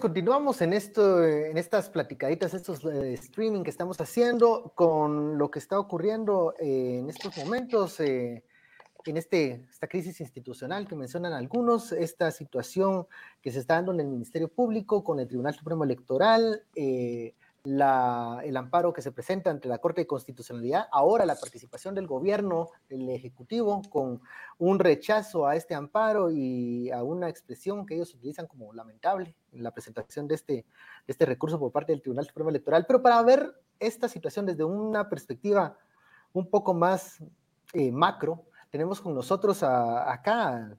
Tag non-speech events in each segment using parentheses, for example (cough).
continuamos en esto, en estas platicaditas, estos eh, streaming que estamos haciendo con lo que está ocurriendo eh, en estos momentos, eh, en este, esta crisis institucional que mencionan algunos, esta situación que se está dando en el Ministerio Público con el Tribunal Supremo Electoral, la, el amparo que se presenta ante la Corte de Constitucionalidad, ahora la participación del gobierno, el Ejecutivo, con un rechazo a este amparo y a una expresión que ellos utilizan como lamentable en la presentación de este, de este recurso por parte del Tribunal Supremo Electoral. Pero para ver esta situación desde una perspectiva un poco más eh, macro, tenemos con nosotros acá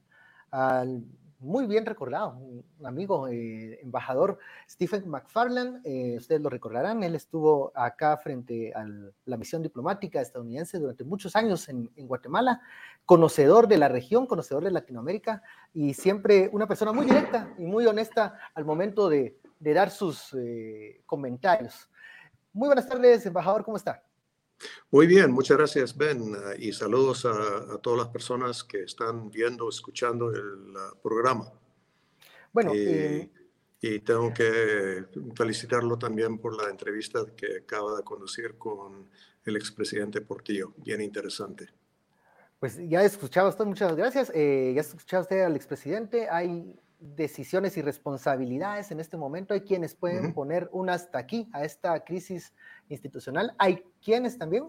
al muy bien recordado, un amigo, eh, embajador Stephen McFarland, eh, ustedes lo recordarán, él estuvo acá frente a la misión diplomática estadounidense durante muchos años en, Guatemala, conocedor de la región, conocedor de Latinoamérica y siempre una persona muy directa y muy honesta al momento de, dar sus eh, comentarios. Muy buenas tardes, embajador, ¿cómo está? Muy bien, muchas gracias Ben y saludos a, todas las personas que están viendo, escuchando el programa. Bueno, eh, y tengo que felicitarlo también por la entrevista que acaba de conducir con el expresidente Portillo, bien interesante. Pues ya he escuchado usted, muchas gracias. Eh, ya ha escuchado usted al expresidente. Hay decisiones y responsabilidades en este momento. Hay quienes pueden poner un hasta aquí a esta crisis institucional. Hay quienes también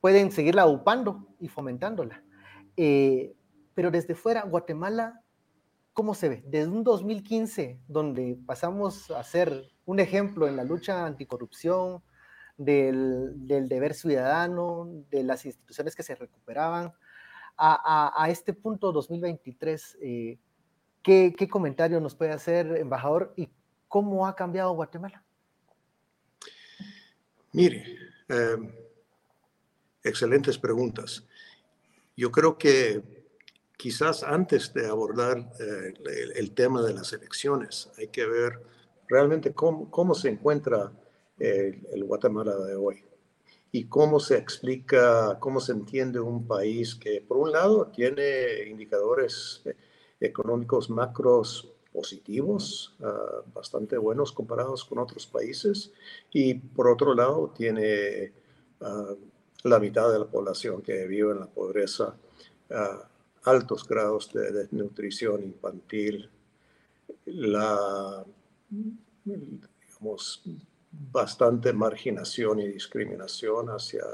pueden seguirla upando y fomentándola. Eh, pero desde fuera, Guatemala, ¿cómo se ve? Desde un 2015, donde pasamos a ser un ejemplo en la lucha anticorrupción, del, deber ciudadano, de las instituciones que se recuperaban, a, este punto 2023, eh, ¿qué, ¿qué comentario nos puede hacer, embajador, y cómo ha cambiado Guatemala? Mire, em, excelentes preguntas. Yo creo que quizás antes de abordar eh, el, tema de las elecciones, hay que ver realmente cómo, se encuentra el, Guatemala de hoy y cómo se explica, cómo se entiende un país que, por un lado, tiene indicadores eh, económicos macros positivos, ah, bastante buenos comparados con otros países, y por otro lado tiene ah, la mitad de la población que vive en la pobreza, ah, altos grados de desnutrición infantil, la, digamos, bastante marginación y discriminación hacia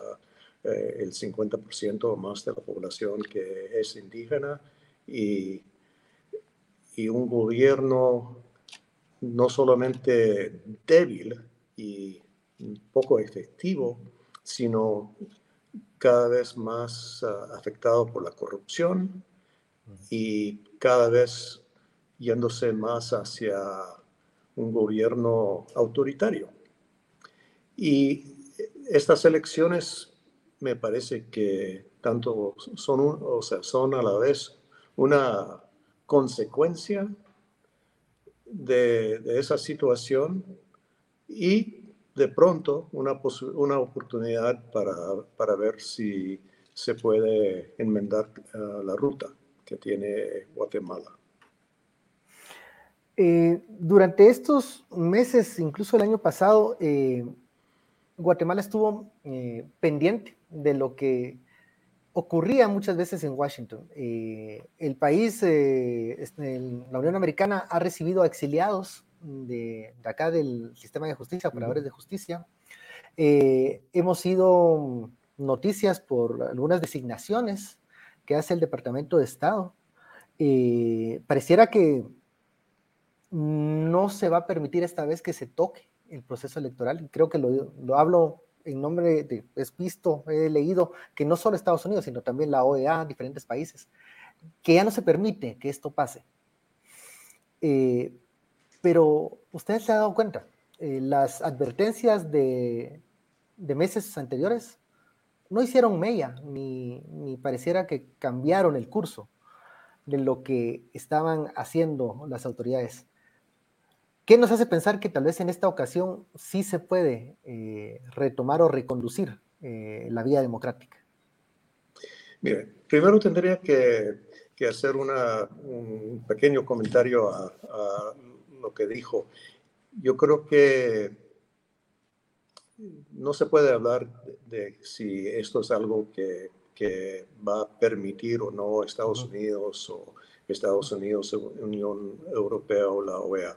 eh, el 50% o más de la población que es indígena. Y y un gobierno no solamente débil y poco efectivo, sino cada vez más ah, afectado por la corrupción y cada vez yéndose más hacia un gobierno autoritario. Y estas elecciones me parece que tanto son, o sea, son a la vez una consecuencia de, esa situación y de pronto una, una oportunidad para, para, ver si se puede enmendar uh, la ruta que tiene Guatemala. Eh, durante estos meses, incluso el año pasado, eh, Guatemala estuvo eh, pendiente de lo que ocurría muchas veces en Washington. Eh, el país, eh, la Unión Americana, ha recibido exiliados de, acá del sistema de justicia, operadores de justicia. Eh, hemos sido noticias por algunas designaciones que hace el Departamento de Estado. pareciera que no se va a permitir esta vez que se toque el proceso electoral. Creo que lo, lo hablo en nombre de, es visto, he leído que no solo Estados Unidos, sino también la OEA, diferentes países, que ya no se permite que esto pase. Eh, pero ustedes se han dado cuenta, eh, las advertencias de, de, meses anteriores no hicieron mella, ni, ni pareciera que cambiaron el curso de lo que estaban haciendo las autoridades. ¿Qué nos hace pensar que tal vez en esta ocasión sí se puede eh, retomar o reconducir eh, la vía democrática? Mire, primero tendría que, hacer un pequeño comentario a, lo que dijo. Yo creo que no se puede hablar de, si esto es algo que, va a permitir o no Estados Unidos o Estados Unidos, Unión Europea o la OEA.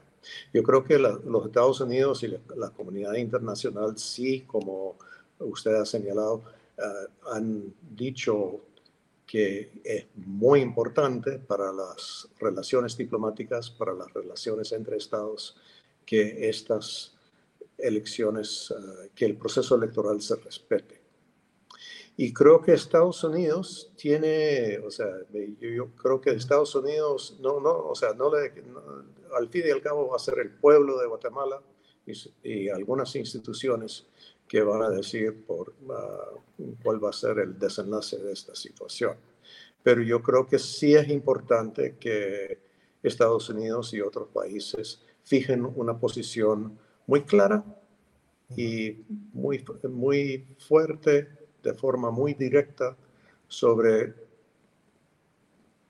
Yo creo que los Estados Unidos y la, comunidad internacional sí, como usted ha señalado, eh, han dicho que es muy importante para las relaciones diplomáticas, para las relaciones entre estados, que estas elecciones, eh, que el proceso electoral se respete. Y creo que Estados Unidos tiene, o sea, yo, creo que Estados Unidos, no, no, o sea, no le, al fin y al cabo va a ser el pueblo de Guatemala y, algunas instituciones que van a decir por ah, cuál va a ser el desenlace de esta situación. Pero yo creo que sí es importante que Estados Unidos y otros países fijen una posición muy clara y muy, muy fuerte de forma muy directa sobre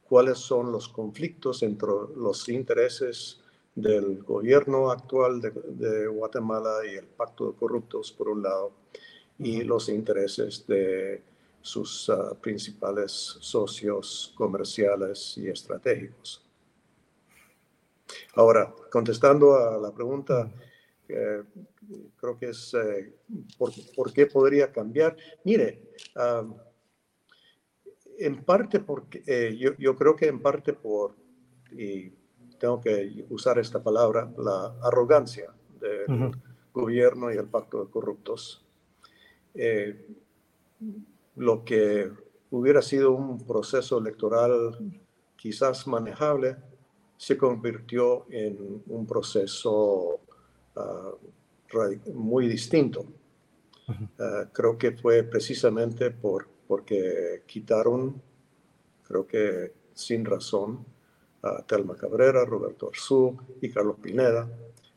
cuáles son los conflictos entre los intereses del gobierno actual de, Guatemala y el pacto de corruptos, por un lado, y los intereses de sus ah, principales socios comerciales y estratégicos. Ahora, contestando a la pregunta, creo que es eh, por, qué podría cambiar. Mire, en parte porque eh, yo, yo, creo que en parte por, y tengo que usar esta palabra, la arrogancia del gobierno y el pacto de corruptos. Eh, lo que hubiera sido un proceso electoral quizás manejable se convirtió en un proceso Ah, muy distinto. Ah, creo que fue precisamente por, porque quitaron, creo que sin razón, a Telma Cabrera, Roberto Arzú y Carlos Pineda,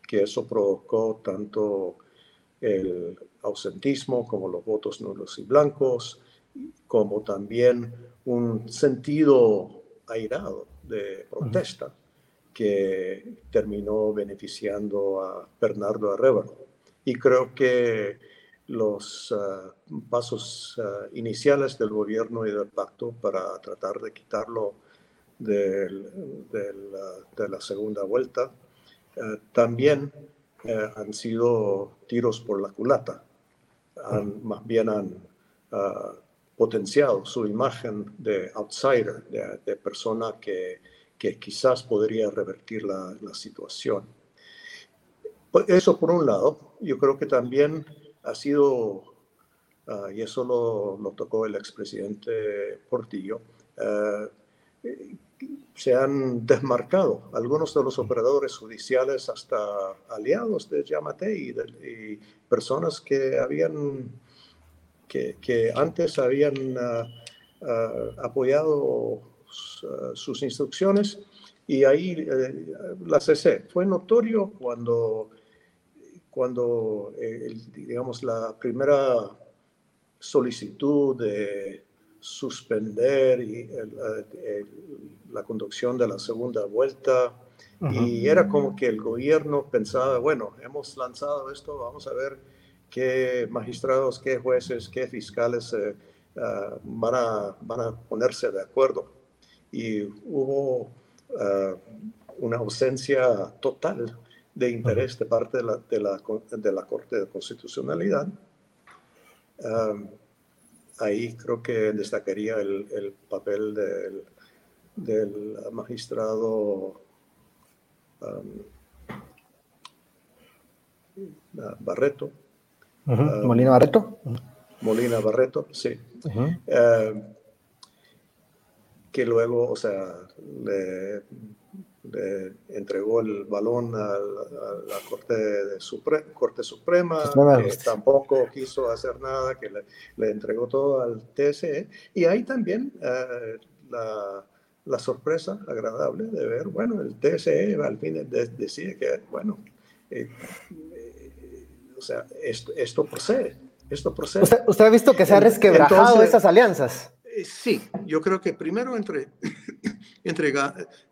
que eso provocó tanto el ausentismo como los votos nulos y blancos, como también un sentido airado de protesta que terminó beneficiando a Bernardo Arrevalo. Y creo que los ah, pasos ah, iniciales del gobierno y del pacto para tratar de quitarlo de la segunda vuelta ah, también eh, han sido tiros por la culata. más bien han potenciado su imagen de outsider, de persona que quizás podría revertir la, situación. Pues, eso por un lado. Yo creo que también ha sido, ah, y eso lo, tocó el expresidente Portillo, ah, se han desmarcado algunos de los operadores judiciales hasta aliados de Yamate y, personas que habían que, antes habían ah, apoyado sus instrucciones y ahí eh, la cesé. Fue notorio cuando, cuando eh, digamos, la primera solicitud de suspender y la conducción de la segunda vuelta y era como que el gobierno pensaba, bueno, hemos lanzado esto, vamos a ver qué magistrados, qué jueces, qué fiscales van, a, van a ponerse de acuerdo y hubo eh, una ausencia total de interés de parte de la, de la, de la Corte de Constitucionalidad. Um, ahí creo que destacaría el, el papel del, del magistrado um, Barreto. Um, Molina Barreto. Molina Barreto, sí que luego, o sea, le, entregó el balón a la, Corte, de Corte Suprema, que tampoco quiso hacer nada, que le, entregó todo al TSE. Y ahí también eh, la, la, sorpresa agradable de ver, bueno, el TSE al fin decide que, bueno, eh, o sea, esto, esto procede. Esto procede. ¿Usted, ha visto que se ha resquebrajado esas alianzas? Sí, yo creo que primero entre, (coughs) entre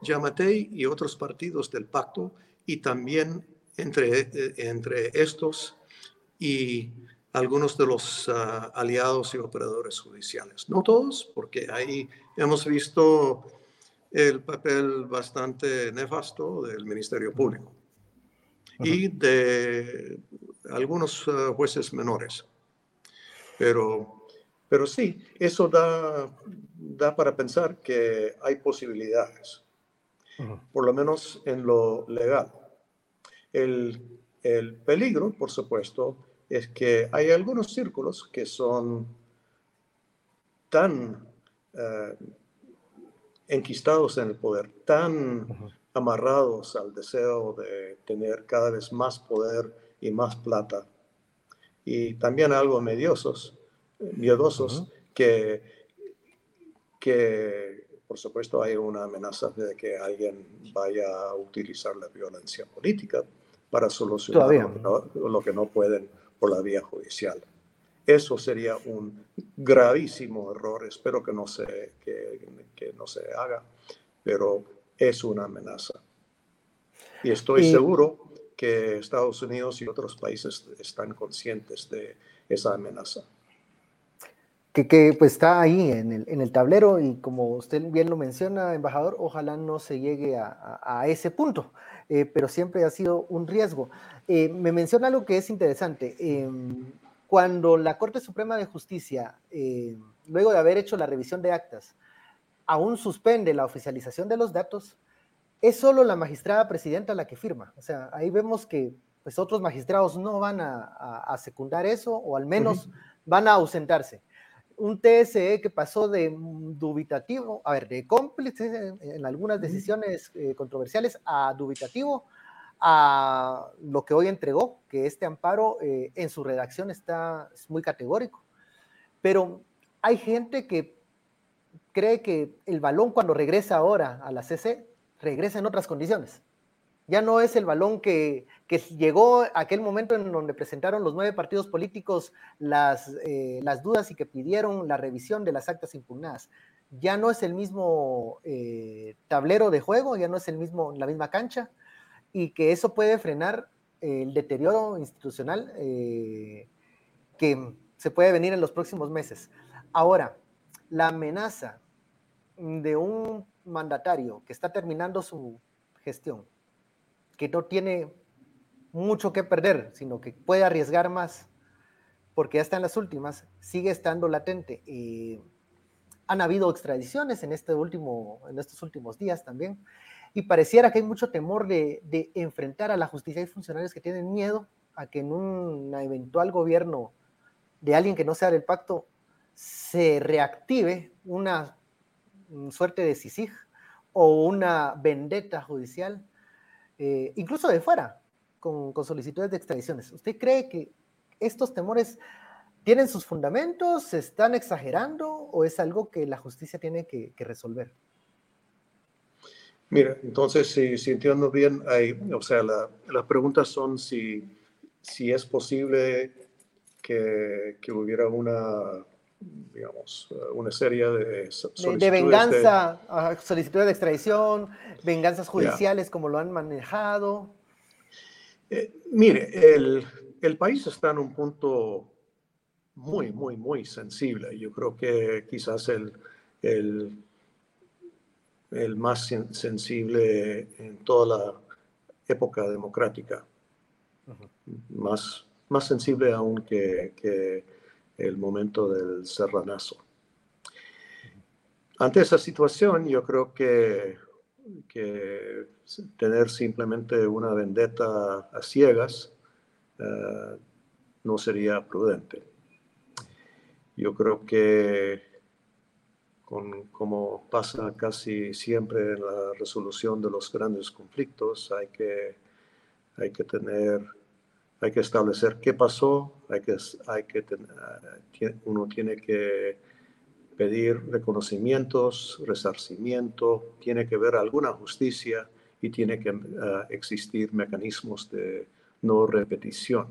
Yamatei y otros partidos del pacto y también entre, entre estos y algunos de los ah, aliados y operadores judiciales. No todos, porque ahí hemos visto el papel bastante nefasto del Ministerio Público y de algunos ah, jueces menores. Pero, pero sí, eso da, da para pensar que hay posibilidades, por lo menos en lo legal. El, el peligro, por supuesto, es que hay algunos círculos que son tan eh, enquistados en el poder, tan amarrados al deseo de tener cada vez más poder y más plata, y también algo mediosos, miedosos, que, que por supuesto hay una amenaza de que alguien vaya a utilizar la violencia política para solucionar lo que no pueden por la vía judicial. Eso sería un gravísimo error. Espero que no se, que, no se haga, pero es una amenaza. Y estoy seguro que Estados Unidos y otros países están conscientes de esa amenaza. Que, que, pues está ahí en el, en el, tablero y como usted bien lo menciona, embajador, ojalá no se llegue a, a, ese punto, eh, pero siempre ha sido un riesgo. Eh, me menciona algo que es interesante. Em, cuando la Corte Suprema de Justicia, eh, luego de haber hecho la revisión de actas, aún suspende la oficialización de los datos, es solo la magistrada presidenta la que firma. O sea, ahí vemos que pues, otros magistrados no van a, secundar eso o al menos van a ausentarse. Un TSE que pasó de dubitativo, a ver, de cómplice en, algunas decisiones eh, controversiales a dubitativo, a lo que hoy entregó, que este amparo eh, en su redacción está es muy categórico. Pero hay gente que cree que el balón cuando regresa ahora a la CC, regresa en otras condiciones. Ya no es el balón que, que llegó aquel momento en donde presentaron los nueve partidos políticos las, eh, las dudas y que pidieron la revisión de las actas impugnadas. Ya no es el mismo eh, tablero de juego, ya no es el mismo, la misma cancha, y que eso puede frenar el deterioro institucional eh, que se puede venir en los próximos meses. Ahora, la amenaza de un mandatario que está terminando su gestión, que no tiene mucho que perder, sino que puede arriesgar más, porque ya está en las últimas, sigue estando latente. Han habido extradiciones en, este último, en estos últimos días también y pareciera que hay mucho temor de, enfrentar a la justicia. Hay funcionarios que tienen miedo a que en un eventual gobierno de alguien que no sea del pacto se reactive una suerte de CICIG o una vendetta judicial, eh, incluso de fuera, con, solicitudes de extradiciones. ¿Usted cree que estos temores tienen sus fundamentos, se están exagerando o es algo que la justicia tiene que resolver? Mira, entonces, si, si entiendo bien, hay, o sea, las preguntas son si, si es posible que, que hubiera una, digamos, una serie de solicitudes de, venganza, solicitudes de extradición, venganzas judiciales, como lo han manejado. Eh, mire, el, el, país está en un punto muy, muy, muy sensible. Yo creo que quizás el, el el más sensible en toda la época democrática, más, más sensible aún que, el momento del serranazo. Ante esa situación, yo creo que, que tener simplemente una vendetta a ciegas eh, no sería prudente. Yo creo que como pasa casi siempre en la resolución de los grandes conflictos, hay que, hay que tener, hay que establecer qué pasó, hay que, hay que eh, uno tiene que pedir reconocimientos, resarcimiento, tiene que ver alguna justicia y tiene que eh, existir mecanismos de no repetición.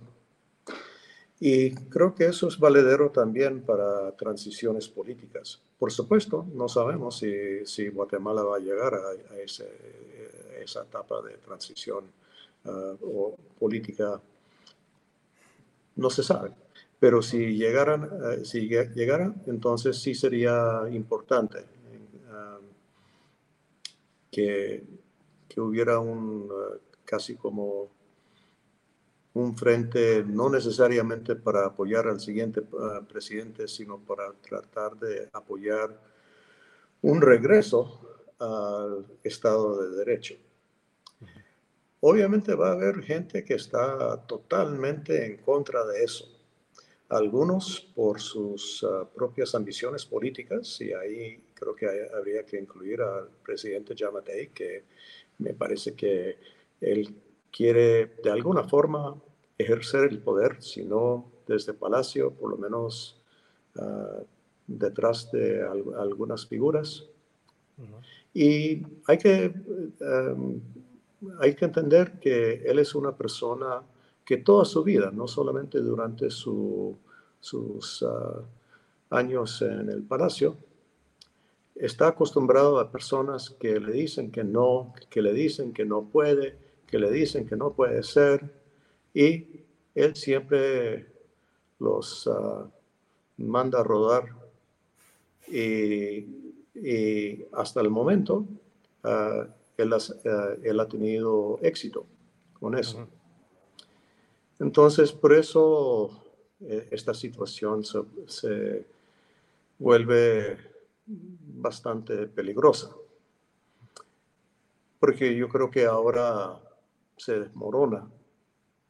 Y creo que eso es valedero también para transiciones políticas. Por supuesto, no sabemos si, si Guatemala va a llegar a, esa etapa de transición uh, o política. No se sabe. Pero si llegaran, uh, si llegara, entonces sí sería importante uh, que, que, hubiera un casi como un frente no necesariamente para apoyar al siguiente uh, presidente, sino para tratar de apoyar un regreso al Estado de Derecho. Obviamente va a haber gente que está totalmente en contra de eso. Algunos por sus uh, propias ambiciones políticas, y ahí creo que habría que incluir al presidente Yamatei, que me parece que él quiere de alguna forma ejercer el poder, si no desde Palacio, por lo menos uh, detrás de algunas figuras. Y hay que, um, hay que entender que él es una persona que toda su vida, no solamente durante su, sus uh, años en el Palacio, está acostumbrado a personas que le dicen que no, que le dicen que no puede, que le dicen que no puede ser, y él siempre los uh, manda a rodar y, hasta el momento uh, él, uh, él, ha tenido éxito con eso. Entonces, por eso esta situación se, se vuelve bastante peligrosa. Porque yo creo que ahora se desmorona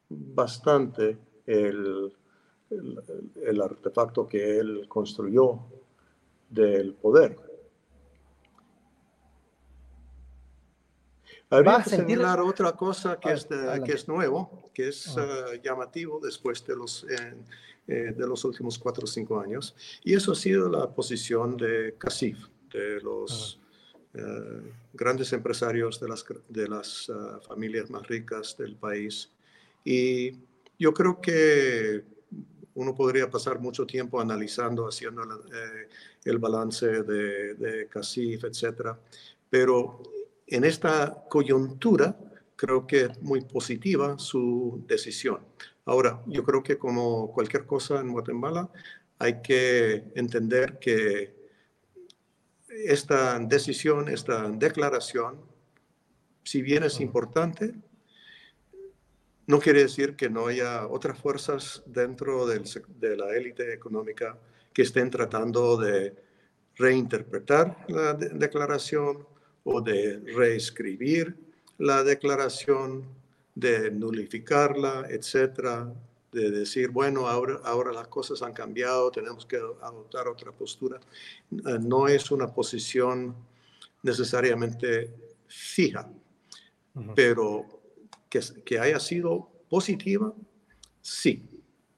bastante el, el, artefacto que él construyó del poder. Habría que señalar otra cosa que, es, que es nuevo, que es eh, llamativo después de los, eh, de los últimos cuatro o cinco años, y eso ha sido la posición de CACIF, de los eh, grandes empresarios de las, de las familias más ricas del país, y yo creo que uno podría pasar mucho tiempo analizando, haciendo eh, el balance de, de CACIF, etcétera, pero en esta coyuntura creo que es muy positiva su decisión. Ahora, yo creo que como cualquier cosa en Guatemala, hay que entender que esta decisión, esta declaración, si bien es importante, no quiere decir que no haya otras fuerzas dentro del, de la élite económica que estén tratando de reinterpretar la declaración o de reescribir la declaración, de nulificarla, etcétera, de decir, bueno, ahora, ahora las cosas han cambiado, tenemos que adoptar otra postura. Eh, no es una posición necesariamente fija, pero que, haya sido positiva, sí,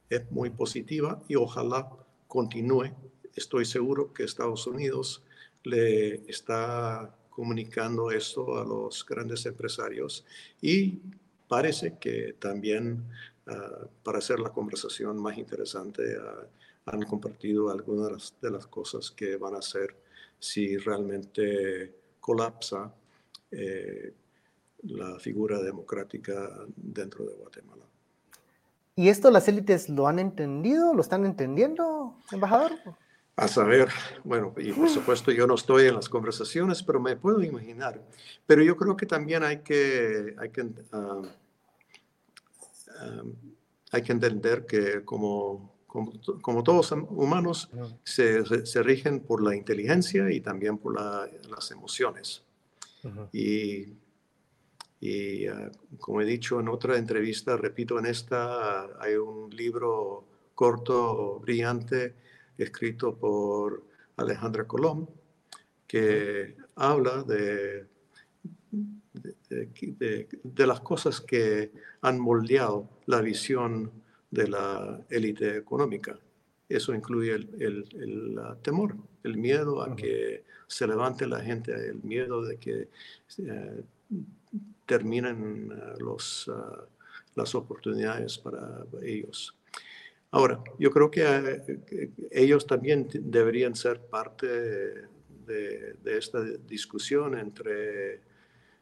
es muy positiva y ojalá continúe. Estoy seguro que Estados Unidos le está comunicando esto a los grandes empresarios y parece que también ah, para hacer la conversación más interesante ah, han compartido algunas de las cosas que van a hacer si realmente colapsa eh, la figura democrática dentro de Guatemala. ¿Y esto las élites lo han entendido? ¿Lo están entendiendo, embajador? A saber, bueno, y por supuesto yo no estoy en las conversaciones, pero me puedo imaginar. Pero yo creo que también hay que, hay que, ah, ah, hay que entender que como, como, todos humanos se, se, rigen por la inteligencia y también por las emociones. Y y ah, como he dicho en otra entrevista, repito en esta, hay un libro corto, brillante, escrito por Alejandra Colón, que habla de, de, las cosas que han moldeado la visión de la élite económica. Eso incluye el, el, temor, el miedo a que se levante la gente, el miedo de que eh, terminan eh, los, eh, las oportunidades para ellos. Ahora, yo creo que eh, ellos también deberían ser parte de, esta discusión entre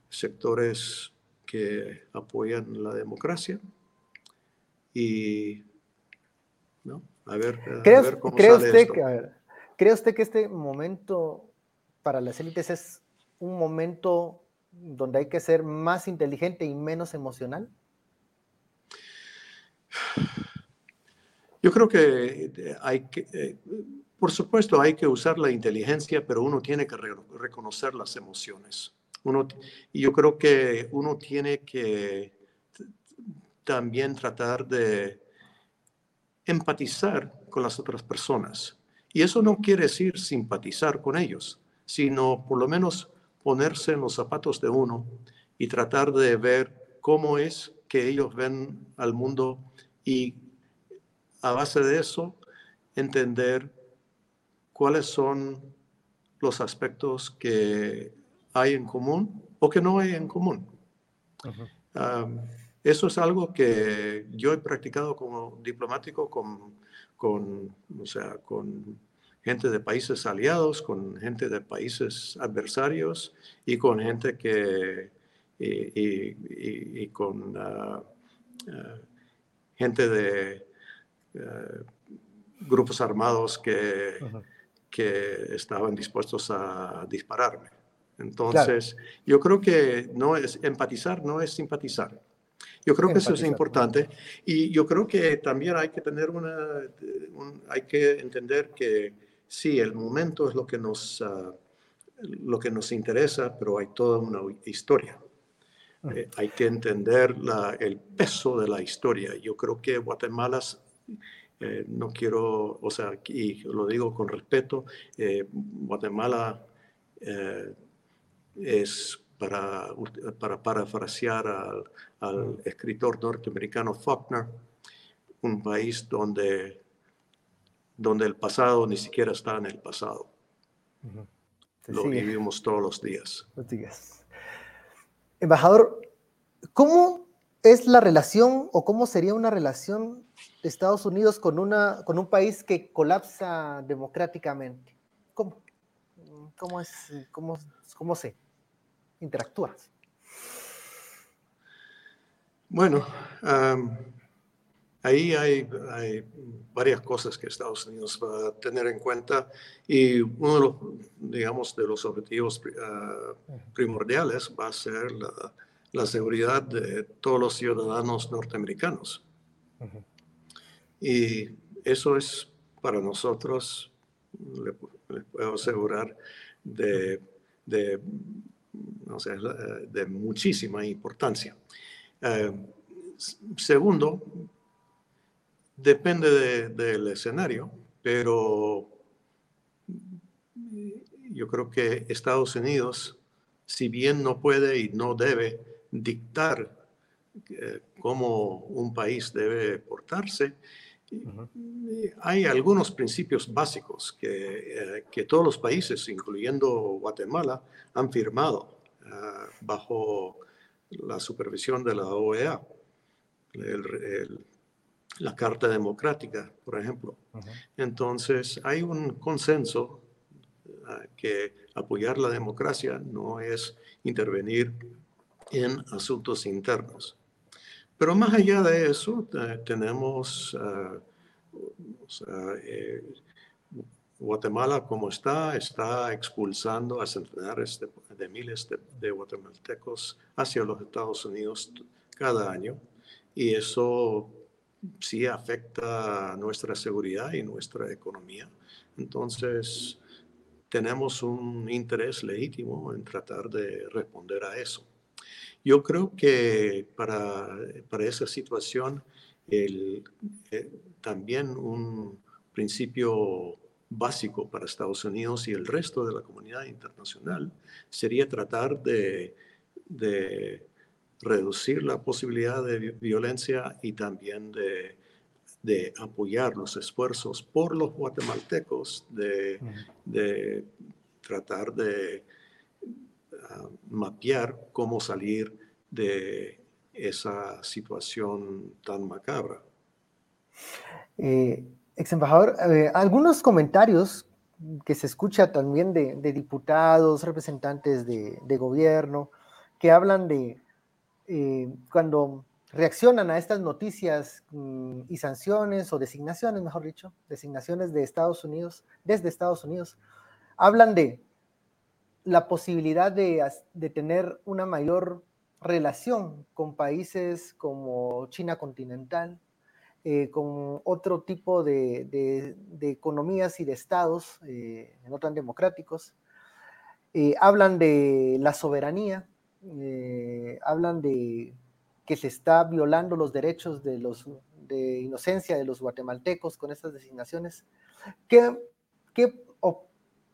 sectores que apoyan la democracia y ¿no? a ver, cómo ¿cree usted Que, ¿Cree usted que este momento para las élites es un momento donde hay que ser más inteligente y menos emocional? Yo creo que eh, hay que, eh, por supuesto, hay que usar la inteligencia, pero uno tiene que reconocer las emociones. Uno, y yo creo que uno tiene que también tratar de empatizar con las otras personas. Y eso no quiere decir simpatizar con ellos, sino por lo menos ponerse en los zapatos de uno y tratar de ver cómo es que ellos ven al mundo y a base de eso, entender cuáles son los aspectos que hay en común o que no hay en común. eso es algo que yo he practicado como diplomático con, con, o sea, con gente de países aliados, con gente de países adversarios y con gente que, y, con ah, ah, gente de eh, grupos armados que, que estaban dispuestos a dispararme. Entonces, yo creo que no es empatizar, no es simpatizar. Yo creo que eso es importante y yo creo que también hay que tener una, hay que entender que sí, el momento es lo que nos, ah, lo que nos interesa, pero hay toda una historia. Eh, hay que entender la, el peso de la historia. Yo creo que Guatemala eh, no quiero, o sea, y lo digo con respeto, eh, Guatemala eh, es, para, para parafrasear al, al, escritor norteamericano Faulkner, un país donde, donde el pasado ni siquiera está en el pasado. Lo vivimos todos los días. Los días. Embajador, ¿cómo es la relación o cómo sería una relación Estados Unidos con, una, con un país que colapsa democráticamente? ¿Cómo? ¿Cómo, es, cómo, cómo se interactúa? Bueno, ahí hay, hay, varias cosas que Estados Unidos va a tener en cuenta y uno de los, digamos, de los objetivos ah, primordiales va a ser la, la, seguridad de todos los ciudadanos norteamericanos. Y eso es para nosotros, le, puedo asegurar, de, de, de muchísima importancia. Eh, segundo, depende del escenario, pero yo creo que Estados Unidos, si bien no puede y no debe dictar eh, cómo un país debe portarse, hay algunos principios básicos que, eh, que, todos los países, incluyendo Guatemala, han firmado ah, bajo la supervisión de la OEA. la Carta Democrática, por ejemplo. Entonces, hay un consenso ah, que apoyar la democracia no es intervenir en asuntos internos. Pero más allá de eso, tenemos ah, eh, Guatemala como está, está expulsando a centenares de, miles de, guatemaltecos hacia los Estados Unidos cada año y eso sí afecta nuestra seguridad y nuestra economía. Entonces, tenemos un interés legítimo en tratar de responder a eso. Yo creo que para, para esa situación, el, eh, también un principio básico para Estados Unidos y el resto de la comunidad internacional sería tratar de, de reducir la posibilidad de violencia y también de, de apoyar los esfuerzos por los guatemaltecos de, de tratar de mapear cómo salir de, esa situación tan macabra. Eh, ex embajador, eh, algunos comentarios que se escucha también de, diputados, representantes de, gobierno, que hablan de eh, cuando reaccionan a estas noticias mm, y sanciones o designaciones, mejor dicho, designaciones de Estados Unidos, desde Estados Unidos, hablan de la posibilidad de, tener una mayor relación con países como China continental, eh, con otro tipo de, economías y de estados eh, no tan democráticos. Eh, hablan de la soberanía, hablan de que se está violando los derechos de, los, de inocencia de los guatemaltecos con estas designaciones. ¿Qué, qué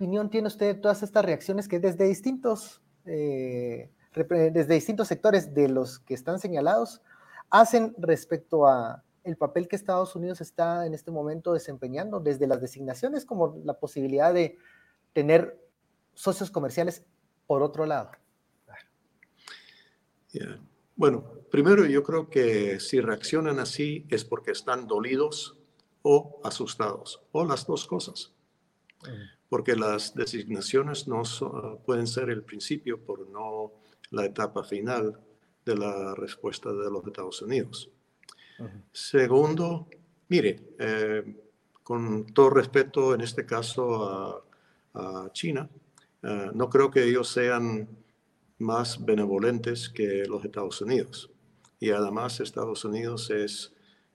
opinión tiene usted de todas estas reacciones que desde distintos, desde distintos sectores de los que están señalados hacen respecto a el papel que Estados Unidos está en este momento desempeñando, desde las designaciones como la posibilidad de tener socios comerciales por otro lado. Bueno, primero yo creo que si reaccionan así es porque están dolidos o asustados, o las dos cosas. Porque las designaciones no pueden ser el principio, por no la etapa final de la respuesta de los Estados Unidos. Segundo, mire, eh, con todo respeto en este caso a, China, eh, no creo que ellos sean más benevolentes que los Estados Unidos. Y además Estados Unidos es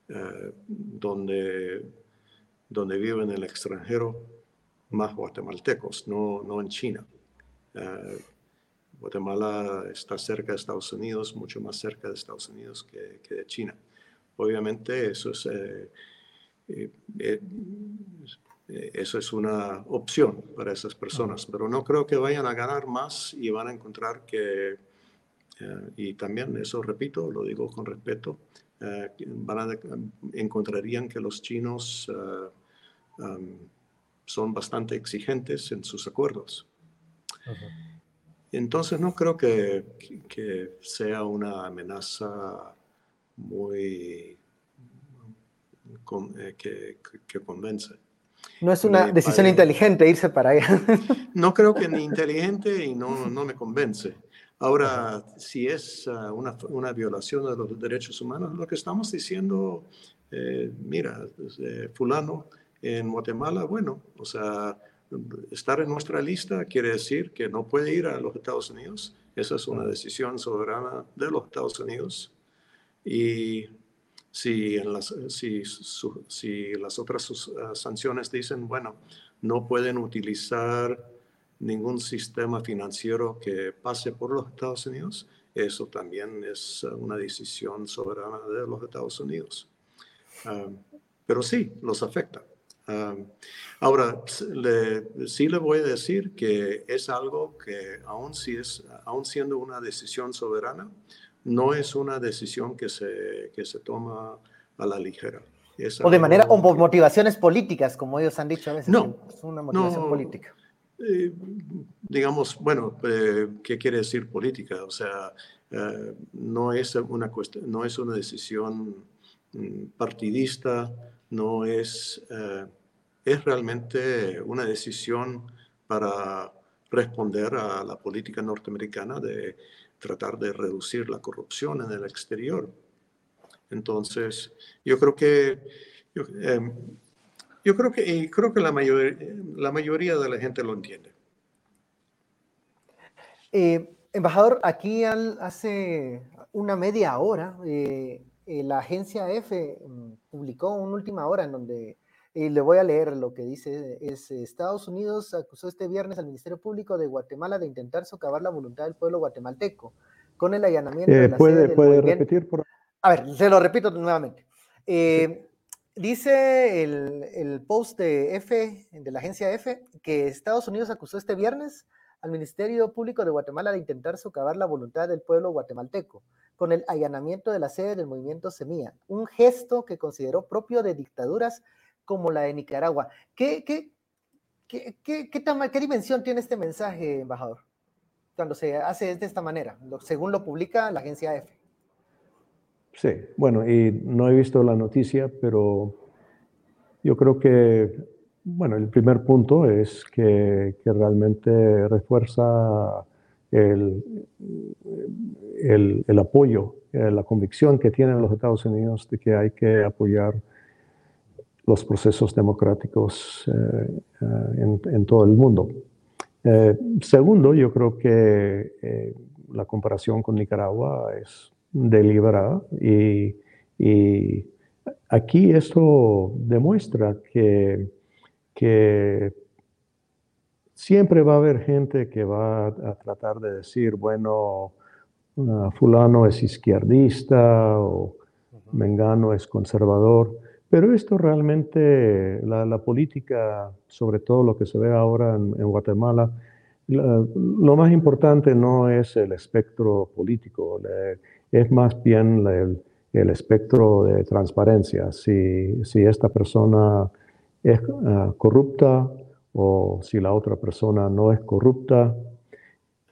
eh, donde, donde viven en el extranjero más guatemaltecos, no, no en China. Guatemala está cerca de Estados Unidos, mucho más cerca de Estados Unidos que, que de China. Obviamente eso es, eh, eh, eh, eso es una opción para esas personas, pero no creo que vayan a ganar más y van a encontrar que, y también eso repito, lo digo con respeto, van a, encontrarían que los chinos son bastante exigentes en sus acuerdos. Entonces no creo que, que sea una amenaza muy eh, que, que, convence. No es una decisión inteligente irse para allá. (laughs) No creo que ni inteligente y no, no me convence. Ahora, si es ah, una, una, violación de los derechos humanos, lo que estamos diciendo, eh, mira, eh, fulano en Guatemala, bueno, o sea, estar en nuestra lista quiere decir que no puede ir a los Estados Unidos. Esa es una decisión soberana de los Estados Unidos. Y si, en las, si, si las otras ah, sanciones dicen, bueno, no pueden utilizar ningún sistema financiero que pase por los Estados Unidos, eso también es una decisión soberana de los Estados Unidos. Ah, pero sí, los afecta. Ah, ahora, sí le voy a decir que es algo que aún, si es, aún siendo una decisión soberana, no es una decisión que se, que se toma a la ligera. o de manera, o por motivaciones políticas, como ellos han dicho a veces. No, es una motivación política. Eh, digamos, bueno, eh, ¿qué quiere decir política? O sea, eh, no, es una cuestión, no es una decisión mm, partidista, no es, es realmente una decisión para responder a la política norteamericana de tratar de reducir la corrupción en el exterior. Entonces, yo creo que, yo, em, creo que, creo que la, mayor, la mayoría de la gente lo entiende. Eh, embajador, aquí hace una media hora, eh, eh, la agencia F mm, publicó una última hora en donde y le voy a leer lo que dice, es Estados Unidos acusó este viernes al Ministerio Público de Guatemala de intentar socavar la voluntad del pueblo guatemalteco con el allanamiento de la puede, sede puede repetir por... A ver, se lo repito nuevamente. Eh, dice el, el, post de F, de la agencia F, que Estados Unidos acusó este viernes al Ministerio Público de Guatemala de intentar socavar la voluntad del pueblo guatemalteco con el allanamiento de la sede del movimiento Semilla, un gesto que consideró propio de dictaduras como la de Nicaragua. ¿Qué, qué, qué, qué, qué, dimensión tiene este mensaje, embajador? Cuando se hace de esta manera, según lo publica la agencia F. Sí, bueno, y no he visto la noticia, pero yo creo que, bueno, el primer punto es que, que realmente refuerza el, el, el apoyo, eh, la convicción que tienen los Estados Unidos de que hay que apoyar los procesos democráticos eh, eh, en, en, todo el mundo. segundo, yo creo que la comparación con Nicaragua es deliberada y, y aquí esto demuestra que, que siempre va a haber gente que va a tratar de decir, bueno, fulano es izquierdista o mengano es conservador, pero esto realmente, la, política, sobre todo lo que se ve ahora en, Guatemala, lo más importante no es el espectro político, es más bien el, el espectro de transparencia. Si, si esta persona es ah, corrupta o si la otra persona no es corrupta,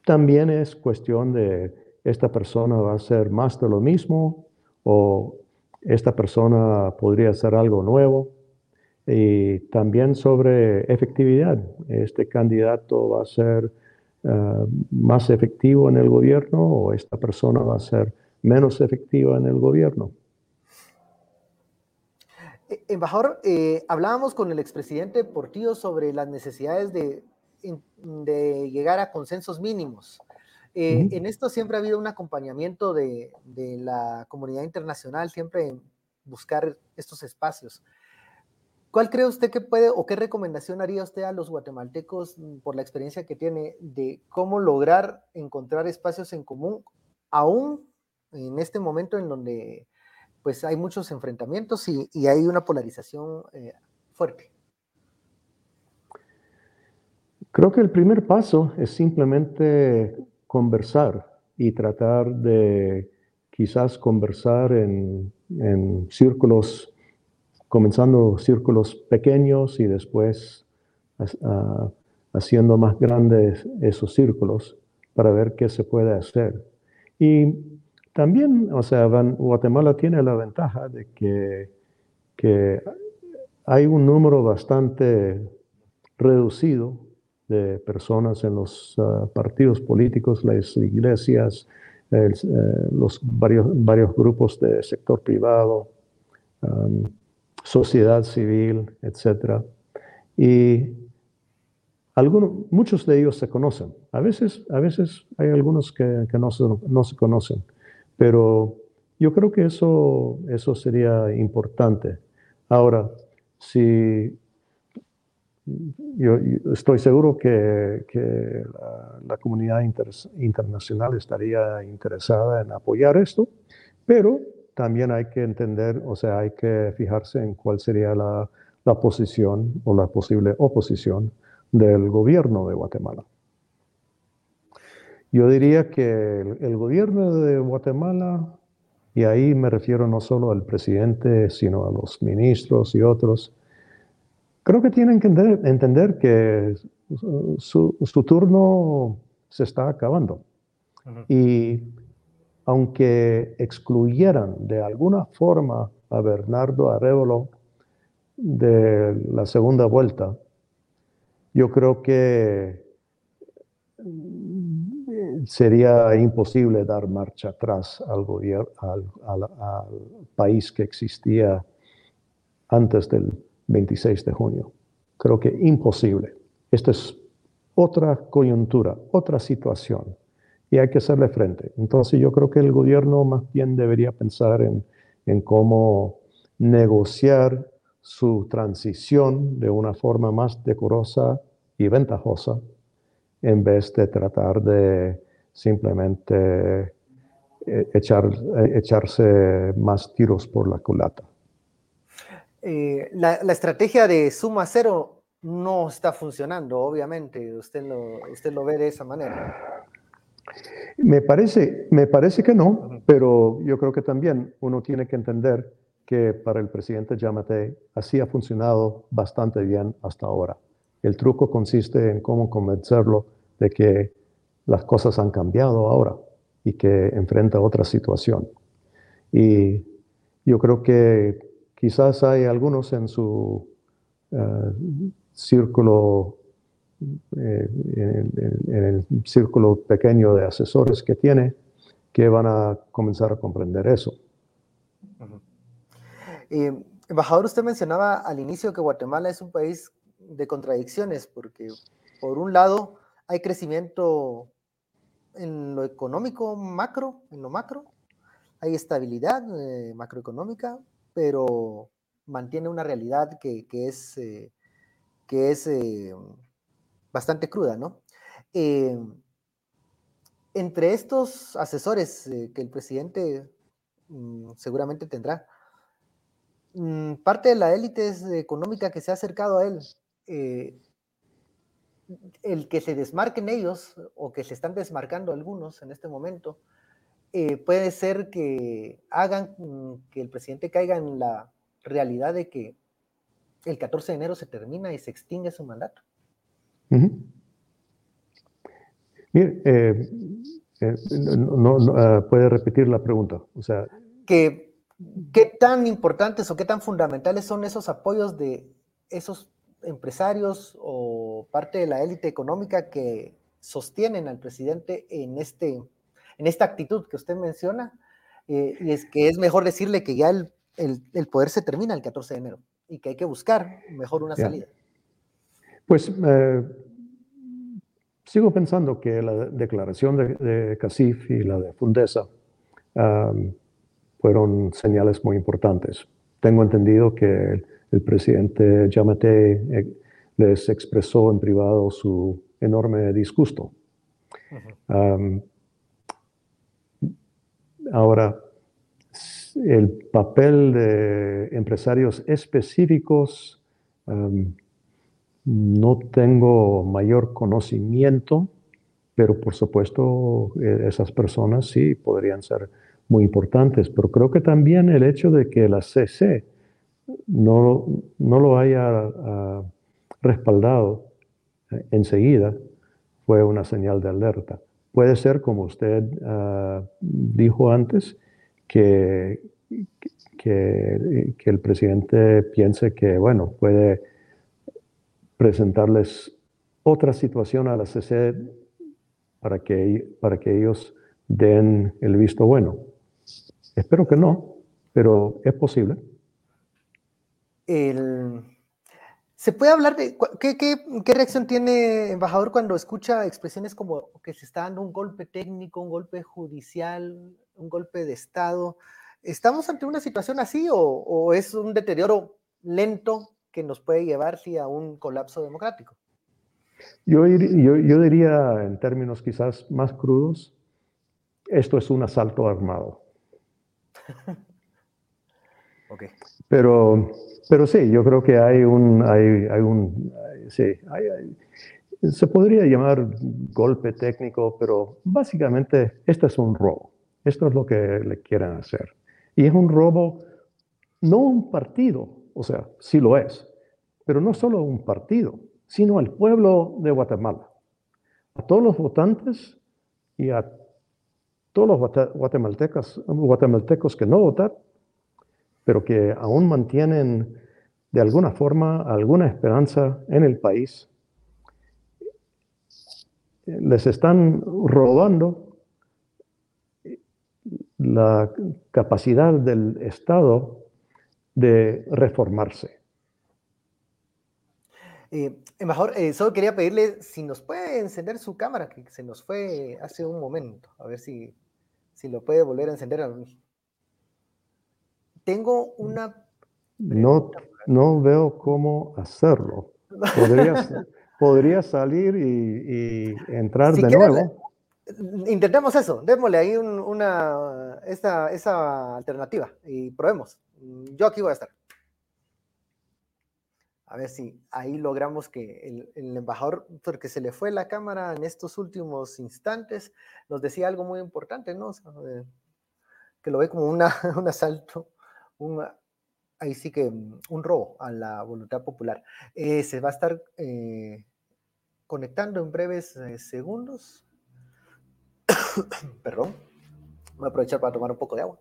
también es cuestión de esta persona va a hacer más de lo mismo o esta persona podría hacer algo nuevo. Y también sobre efectividad. Este candidato va a ser ah, más efectivo en el gobierno o esta persona va a ser menos efectiva en el gobierno. Embajador, eh, hablábamos con el expresidente Portillo sobre las necesidades de, de llegar a consensos mínimos. Eh, en esto siempre ha habido un acompañamiento de, de, la comunidad internacional, siempre en buscar estos espacios. ¿Cuál cree usted que puede o qué recomendación haría usted a los guatemaltecos mm, por la experiencia que tiene de cómo lograr encontrar espacios en común, aún en este momento en donde pues hay muchos enfrentamientos y, y hay una polarización eh, fuerte. Creo que el primer paso es simplemente conversar y tratar de quizás conversar en, en círculos, comenzando círculos pequeños y después uh, haciendo más grandes esos círculos para ver qué se puede hacer. Y también, o sea, Guatemala tiene la ventaja de que, hay un número bastante reducido de personas en los ah, partidos políticos, las iglesias, eh, los varios, varios grupos de sector privado, sociedad civil, etc. Y algunos, muchos de ellos se conocen. A veces, a veces hay algunos que, que no, se, no se conocen. Pero yo creo que eso, eso sería importante. Ahora, si yo, estoy seguro que, la, comunidad internacional estaría interesada en apoyar esto, pero también hay que entender, o sea, hay que fijarse en cuál sería la, la posición o la posible oposición del gobierno de Guatemala. Yo diría que el, gobierno de Guatemala, y ahí me refiero no solo al presidente, sino a los ministros y otros, creo que tienen que entender, que su, turno se está acabando. Y aunque excluyeran de alguna forma a Bernardo Arevalo de la segunda vuelta, yo creo que sería imposible dar marcha atrás al, gobierno, al, país que existía antes del 26 de junio. Creo que imposible. Esta es otra coyuntura, otra situación, y hay que hacerle frente. Entonces yo creo que el gobierno más bien debería pensar en, en cómo negociar su transición de una forma más decorosa y ventajosa en vez de tratar de simplemente eh, echar, eh, echarse más tiros por la culata. Eh, la, estrategia de suma cero no está funcionando, obviamente. Usted lo, usted lo ve de esa manera. Me parece, me parece que no, pero yo creo que también uno tiene que entender que para el presidente Yamate así ha funcionado bastante bien hasta ahora. El truco consiste en cómo convencerlo de que las cosas han cambiado ahora y que enfrenta otra situación. Y yo creo que quizás hay algunos en su eh, círculo, eh, en, el círculo pequeño de asesores que tiene, que van a comenzar a comprender eso. embajador, usted mencionaba al inicio que Guatemala es un país de contradicciones, porque por un lado hay crecimiento en lo económico macro, en lo macro, hay estabilidad eh, macroeconómica, pero mantiene una realidad que, es, que es eh, eh, bastante cruda, ¿no? entre estos asesores que el presidente mm, seguramente tendrá, mm, parte de la élite económica que se ha acercado a él, el que se desmarquen ellos o que se están desmarcando algunos en este momento, eh, puede ser que hagan mm, que el presidente caiga en la realidad de que el 14 de enero se termina y se extingue su mandato. Mire, eh, eh, no, ah, puede repetir la pregunta. O sea, que, ¿qué tan importantes o qué tan fundamentales son esos apoyos de esos empresarios o parte de la élite económica que sostienen al presidente en este en esta actitud que usted menciona, eh, y es que es mejor decirle que ya el, el, poder se termina el 14 de enero y que hay que buscar mejor una salida. Pues eh, sigo pensando que la declaración de, de Casif y la de Fundesa fueron señales muy importantes. Tengo entendido que el, presidente Yamate eh, les expresó en privado su enorme disgusto. Ahora, el papel de empresarios específicos, no tengo mayor conocimiento, pero por supuesto e, esas personas sí podrían ser muy importantes. Pero creo que también el hecho de que la CC no, no lo haya ah, respaldado eh, enseguida fue una señal de alerta. Puede ser, como usted ah, dijo antes, que, que, el presidente piense que, bueno, puede presentarles otra situación a la CC para que, para que ellos den el visto bueno. Espero que no, pero es posible. El, ¿Se puede hablar de qué, reacción tiene embajador cuando escucha expresiones como que se está dando un golpe técnico, un golpe judicial, un golpe de Estado? ¿Estamos ante una situación así o, es un deterioro lento que nos puede llevar a un colapso democrático? Yo, yo, diría, en términos quizás más crudos, esto es un asalto armado. (laughs) okay. Pero pero sí, yo creo que hay un, hay, hay un, sí, se podría llamar golpe técnico, pero básicamente esto es un robo. Esto es lo que le quieren hacer. Y es un robo, no un partido, o sea, sí lo es, pero no solo un partido, sino al pueblo de Guatemala. A todos los votantes y a todos los guatemaltecos, guatemaltecos que no votaron, pero que aún mantienen de alguna forma alguna esperanza en el país, les están robando la capacidad del Estado de reformarse. Eh, embajador, eh, solo quería pedirle si nos puede encender su cámara, que se nos fue hace un momento, a ver si, si lo puede volver a encender. Tengo una no, no veo cómo hacerlo. Podría, (laughs) salir y, entrar de nuevo. Intentemos eso, démosle ahí una, esa, esa alternativa y probemos. Yo aquí voy a estar. A ver si ahí logramos que el, embajador, porque se le fue la cámara en estos últimos instantes, nos decía algo muy importante, ¿no? que lo ve como una, (laughs) un asalto, un, ah, ahí sí que mm, un robo a la voluntad popular. Eh, se va a estar eh, conectando en breves eh, segundos. (coughs) Perdón. Voy a aprovechar para tomar un poco de agua.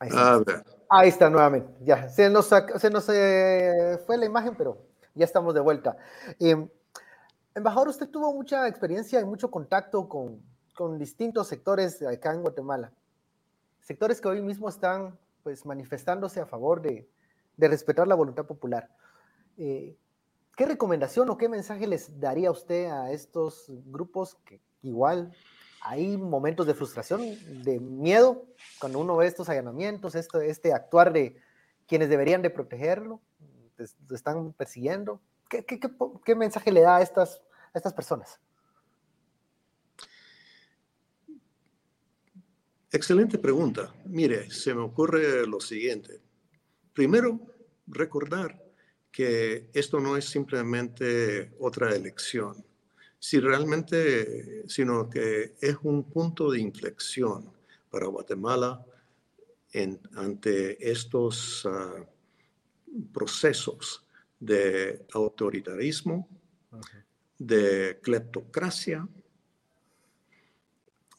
Ahí está, ah, ahí está nuevamente. Ya, se nos, se nos fue la imagen, pero ya estamos de vuelta. Em, embajador, usted tuvo mucha experiencia y mucho contacto con, con distintos sectores acá en Guatemala. Sectores que hoy mismo están pues manifestándose a favor de, de respetar la voluntad popular. Eh, ¿Qué recomendación o qué mensaje les daría usted a estos grupos que igual hay momentos de frustración, de miedo, cuando uno ve estos allanamientos, esto, este actuar de quienes deberían de protegerlo, están persiguiendo. ¿Qué, mensaje le da a estas, a estas personas? Excelente pregunta. Mire, se me ocurre lo siguiente. Primero, recordar que esto no es simplemente otra elección si realmente, sino que es un punto de inflexión para Guatemala ante estos ah, procesos de autoritarismo, de cleptocracia,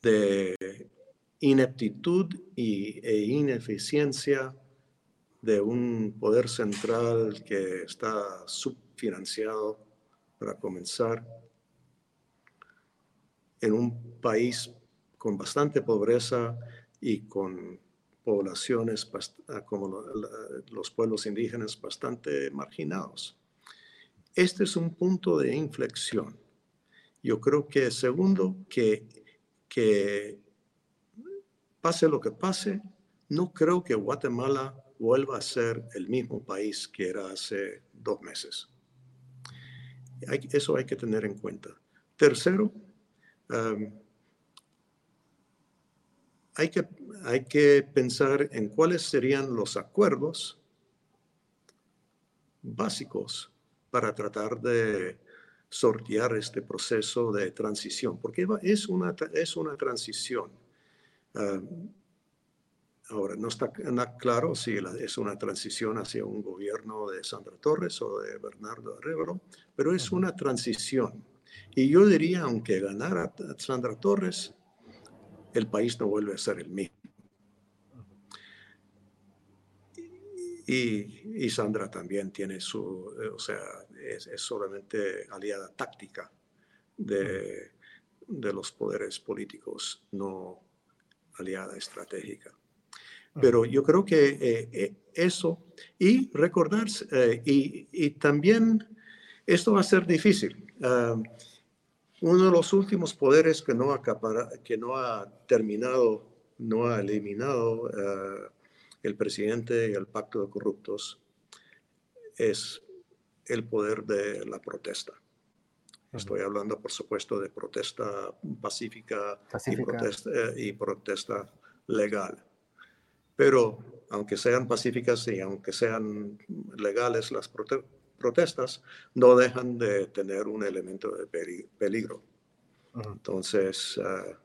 de ineptitud y, e ineficiencia de un poder central que está subfinanciado para comenzar en un país con bastante pobreza y con poblaciones ah, como los pueblos indígenas bastante marginados. Este es un punto de inflexión. Yo creo que segundo, que, que pase lo que pase, no creo que Guatemala vuelva a ser el mismo país que era hace dos meses. eso hay que tener en cuenta. Tercero, hay, que, hay que pensar en cuáles serían los acuerdos básicos para tratar de sortear este proceso de transición, porque es una, es una transición. ahora, no está claro si es una transición hacia un gobierno de Sandra Torres o de Bernardo Arevalo, pero es una transición y yo diría, aunque ganara Sandra Torres, el país no vuelve a ser el mismo. Y, Sandra también tiene su, eh, o sea, es, solamente aliada táctica de, los poderes políticos, no aliada estratégica. Pero yo creo que eh, eh, eso, y recordar, y, también esto va a ser difícil. Ah, uno de los últimos poderes que no, que no ha terminado, no ha eliminado eh, el presidente y el pacto de corruptos es el poder de la protesta. Estoy hablando, por supuesto, de protesta pacífica, Y, protesta, legal. Pero aunque sean pacíficas y aunque sean legales las protestas, protestas no dejan de tener un elemento de peligro. Entonces, ah,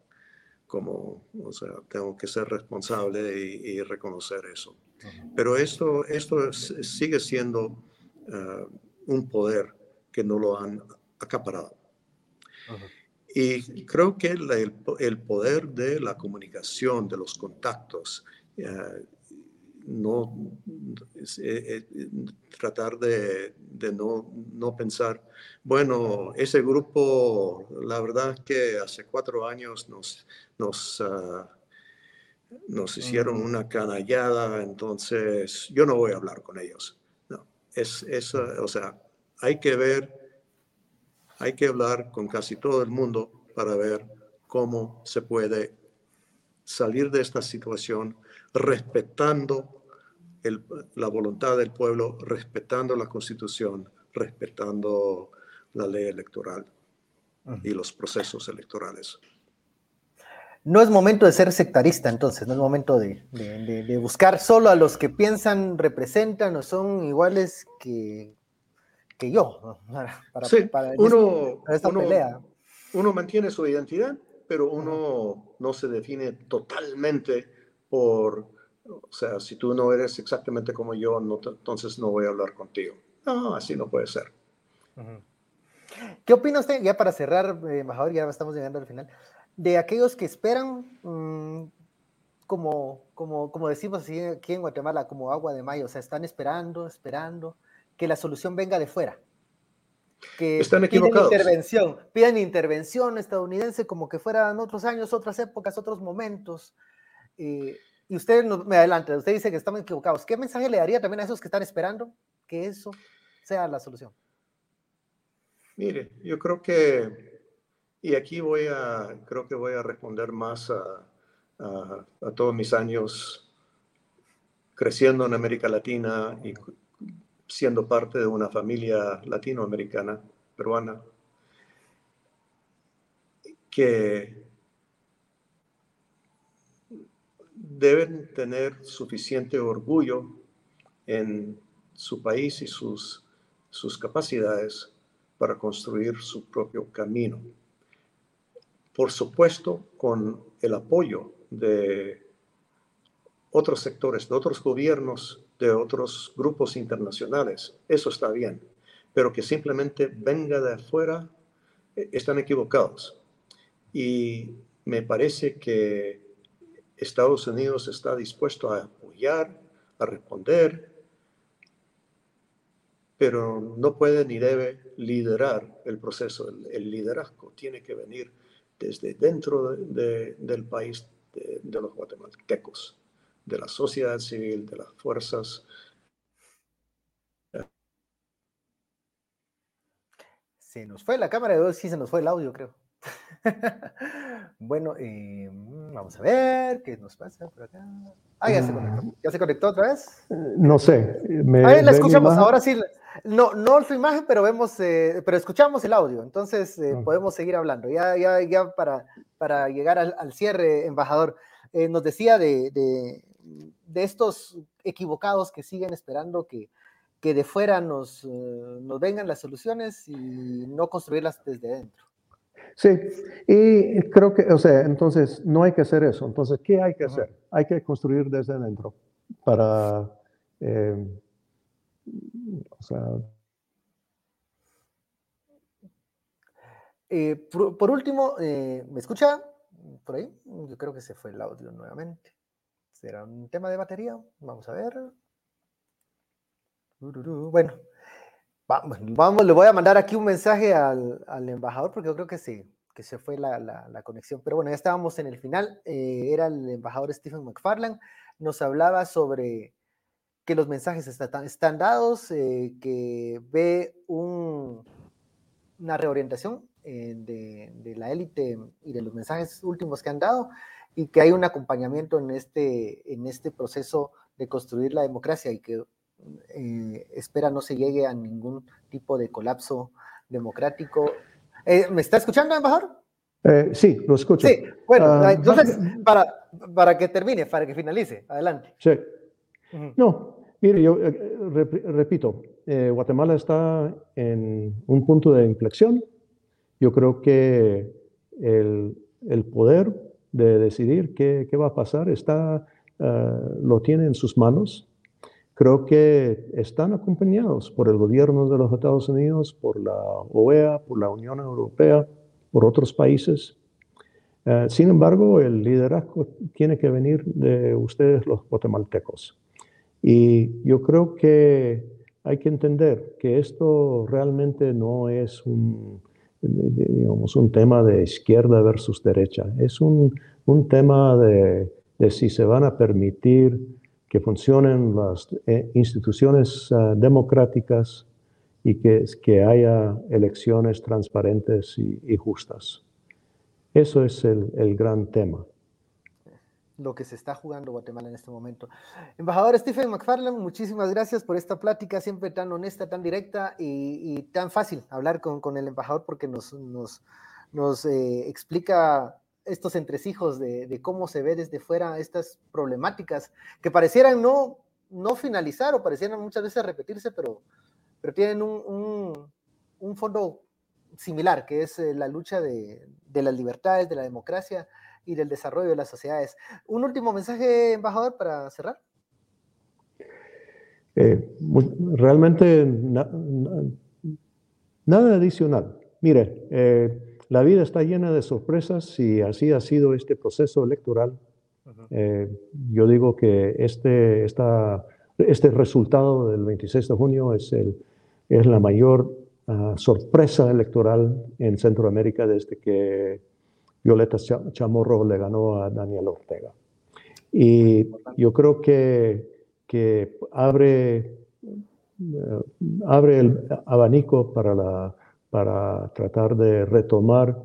como, o sea, tengo que ser responsable y, reconocer eso. Pero esto, esto sigue siendo ah, un poder que no lo han acaparado. Y creo que el, el, poder de la comunicación, de los contactos, ah, no eh, eh, tratar de, no, no, pensar, bueno, ese grupo, la verdad que hace cuatro años nos, nos, ah, nos hicieron una canallada, entonces yo no voy a hablar con ellos. No, es, es o sea, hay que ver, hay que hablar con casi todo el mundo para ver cómo se puede salir de esta situación respetando la voluntad del pueblo, respetando la constitución, respetando la ley electoral y los procesos electorales. No es momento de ser sectarista, entonces, no es momento de, buscar solo a los que piensan, representan o son iguales que, que yo. Para, sí, uno, pelea. uno mantiene su identidad, pero uno no se define totalmente por o sea, si tú no eres exactamente como yo, entonces no voy a hablar contigo. No, así no puede ser. ¿Qué opina usted, ya para cerrar, eh, embajador, ya estamos llegando al final, de aquellos que esperan mm, como, como, como decimos aquí en Guatemala, como agua de mayo, o sea, están esperando, esperando que la solución venga de fuera. Que Están equivocados. Piden intervención, piden intervención estadounidense como que fueran otros años, otras épocas, otros momentos. Eh, y usted me adelanta, usted dice que estamos equivocados. ¿Qué mensaje le daría también a esos que están esperando que eso sea la solución? Mire, yo creo que, y aquí voy a, creo que voy a responder más a, a, todos mis años creciendo en América Latina y siendo parte de una familia latinoamericana, peruana, que deben tener suficiente orgullo en su país y sus, sus capacidades para construir su propio camino. Por supuesto, con el apoyo de otros sectores, de otros gobiernos, de otros grupos internacionales. Eso está bien, pero que simplemente venga de afuera, eh, están equivocados. Y me parece que Estados Unidos está dispuesto a apoyar, a responder, pero no puede ni debe liderar el proceso. El, liderazgo tiene que venir desde dentro del país de, los guatemaltecos, de la sociedad civil, de las fuerzas. Se nos fue la cámara de dos, sí se nos fue el audio, creo. (laughs) bueno, eh, vamos a ver qué nos pasa por acá. Ah, ya se conectó. ¿Ya se conectó otra vez? No sé. Ahí la escuchamos, ahora sí. No, no su imagen, pero vemos, eh, pero escuchamos el audio, entonces eh, podemos seguir hablando. Ya, ya, ya para, para llegar al, cierre, embajador, nos decía de, de, de, estos equivocados que siguen esperando que, que de fuera nos, nos vengan las soluciones y no construirlas desde dentro. Sí, y creo que, o sea, entonces no hay que hacer eso. Entonces, ¿qué hay que hacer? Hay que construir desde adentro para, eh, o sea... Eh, por, último, eh, ¿me escucha por ahí? Yo creo que se fue el audio nuevamente. ¿Será un tema de batería? Vamos a ver. Bueno, Vamos, le voy a mandar aquí un mensaje al, embajador porque yo creo que sí, que se fue la, conexión. Pero bueno, ya estábamos en el final. Eh, era el embajador Stephen McFarland. Nos hablaba sobre que los mensajes están, dados, eh, que ve una reorientación eh, de, la élite y de los mensajes últimos que han dado y que hay un acompañamiento en este, en este proceso de construir la democracia y que eh, espera no se llegue a ningún tipo de colapso democrático. Eh, ¿Me está escuchando, embajador? Eh, sí, lo escucho. Sí, bueno, ah, entonces, para, para que termine, para que finalice, adelante. Sí. No, mire, yo repito, Guatemala está en un punto de inflexión. Yo creo que el, el poder de decidir qué, qué, va a pasar está, lo tiene en sus manos creo que están acompañados por el gobierno de los Estados Unidos, por la OEA, por la Unión Europea, por otros países. Eh, sin embargo, el liderazgo tiene que venir de ustedes los guatemaltecos. Y yo creo que hay que entender que esto realmente no es un, digamos, un tema de izquierda versus derecha, es un, un tema de, de si se van a permitir que funcionen las eh, instituciones ah, democráticas y que, que, haya elecciones transparentes y, justas. Eso es el, el, gran tema. Lo que se está jugando Guatemala en este momento. Embajador Stephen McFarland, muchísimas gracias por esta plática siempre tan honesta, tan directa y, tan fácil hablar con, con, el embajador porque nos, nos, nos eh, explica estos entresijos de, de, cómo se ve desde fuera estas problemáticas que parecieran no, no finalizar o parecieran muchas veces repetirse, pero, pero tienen un, un, fondo similar, que es eh, la lucha de, de, las libertades, de la democracia y del desarrollo de las sociedades. Un último mensaje, embajador, para cerrar. Eh, realmente nada adicional. Mire, eh, la vida está llena de sorpresas y así ha sido este proceso electoral. yo digo que este, esta, este resultado del 26 de junio es, el, es la mayor ah, sorpresa electoral en Centroamérica desde que Violeta Chamorro le ganó a Daniel Ortega. Y yo creo que, que abre, eh, abre el abanico para, la, para tratar de retomar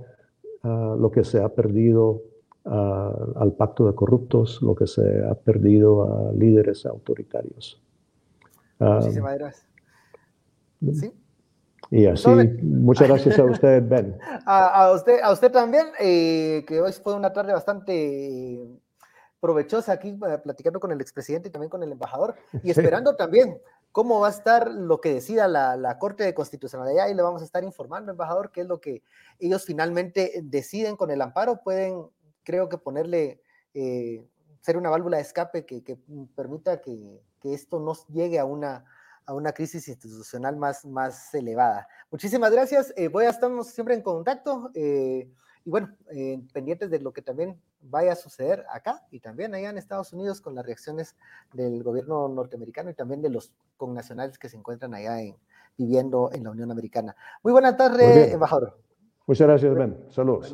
ah, lo que se ha perdido ah, al pacto de corruptos, lo que se ha perdido a líderes autoritarios. Muchísimas gracias. ¿Sí? Y así, muchas gracias a usted, Ben. (laughs) A, usted, a usted también, eh, que hoy fue una tarde bastante provechosa aquí eh, platicando con el expresidente y también con el embajador y esperando también cómo va a estar lo que decida la, Corte de Constitucionalidad y le vamos a estar informando, embajador, qué es lo que ellos finalmente deciden con el amparo. Pueden, creo que ponerle, eh, ser una válvula de escape que, permita que, que esto no llegue a una a una crisis institucional más, más elevada. Muchísimas gracias. Eh, voy a estar siempre en contacto eh, y bueno, eh, pendientes de lo que también vaya a suceder acá y también allá en Estados Unidos con las reacciones del gobierno norteamericano y también de los connacionales que se encuentran allá viviendo en la Unión Americana. Muy buena tarde, embajador. Muchas gracias, Ben. Saludos.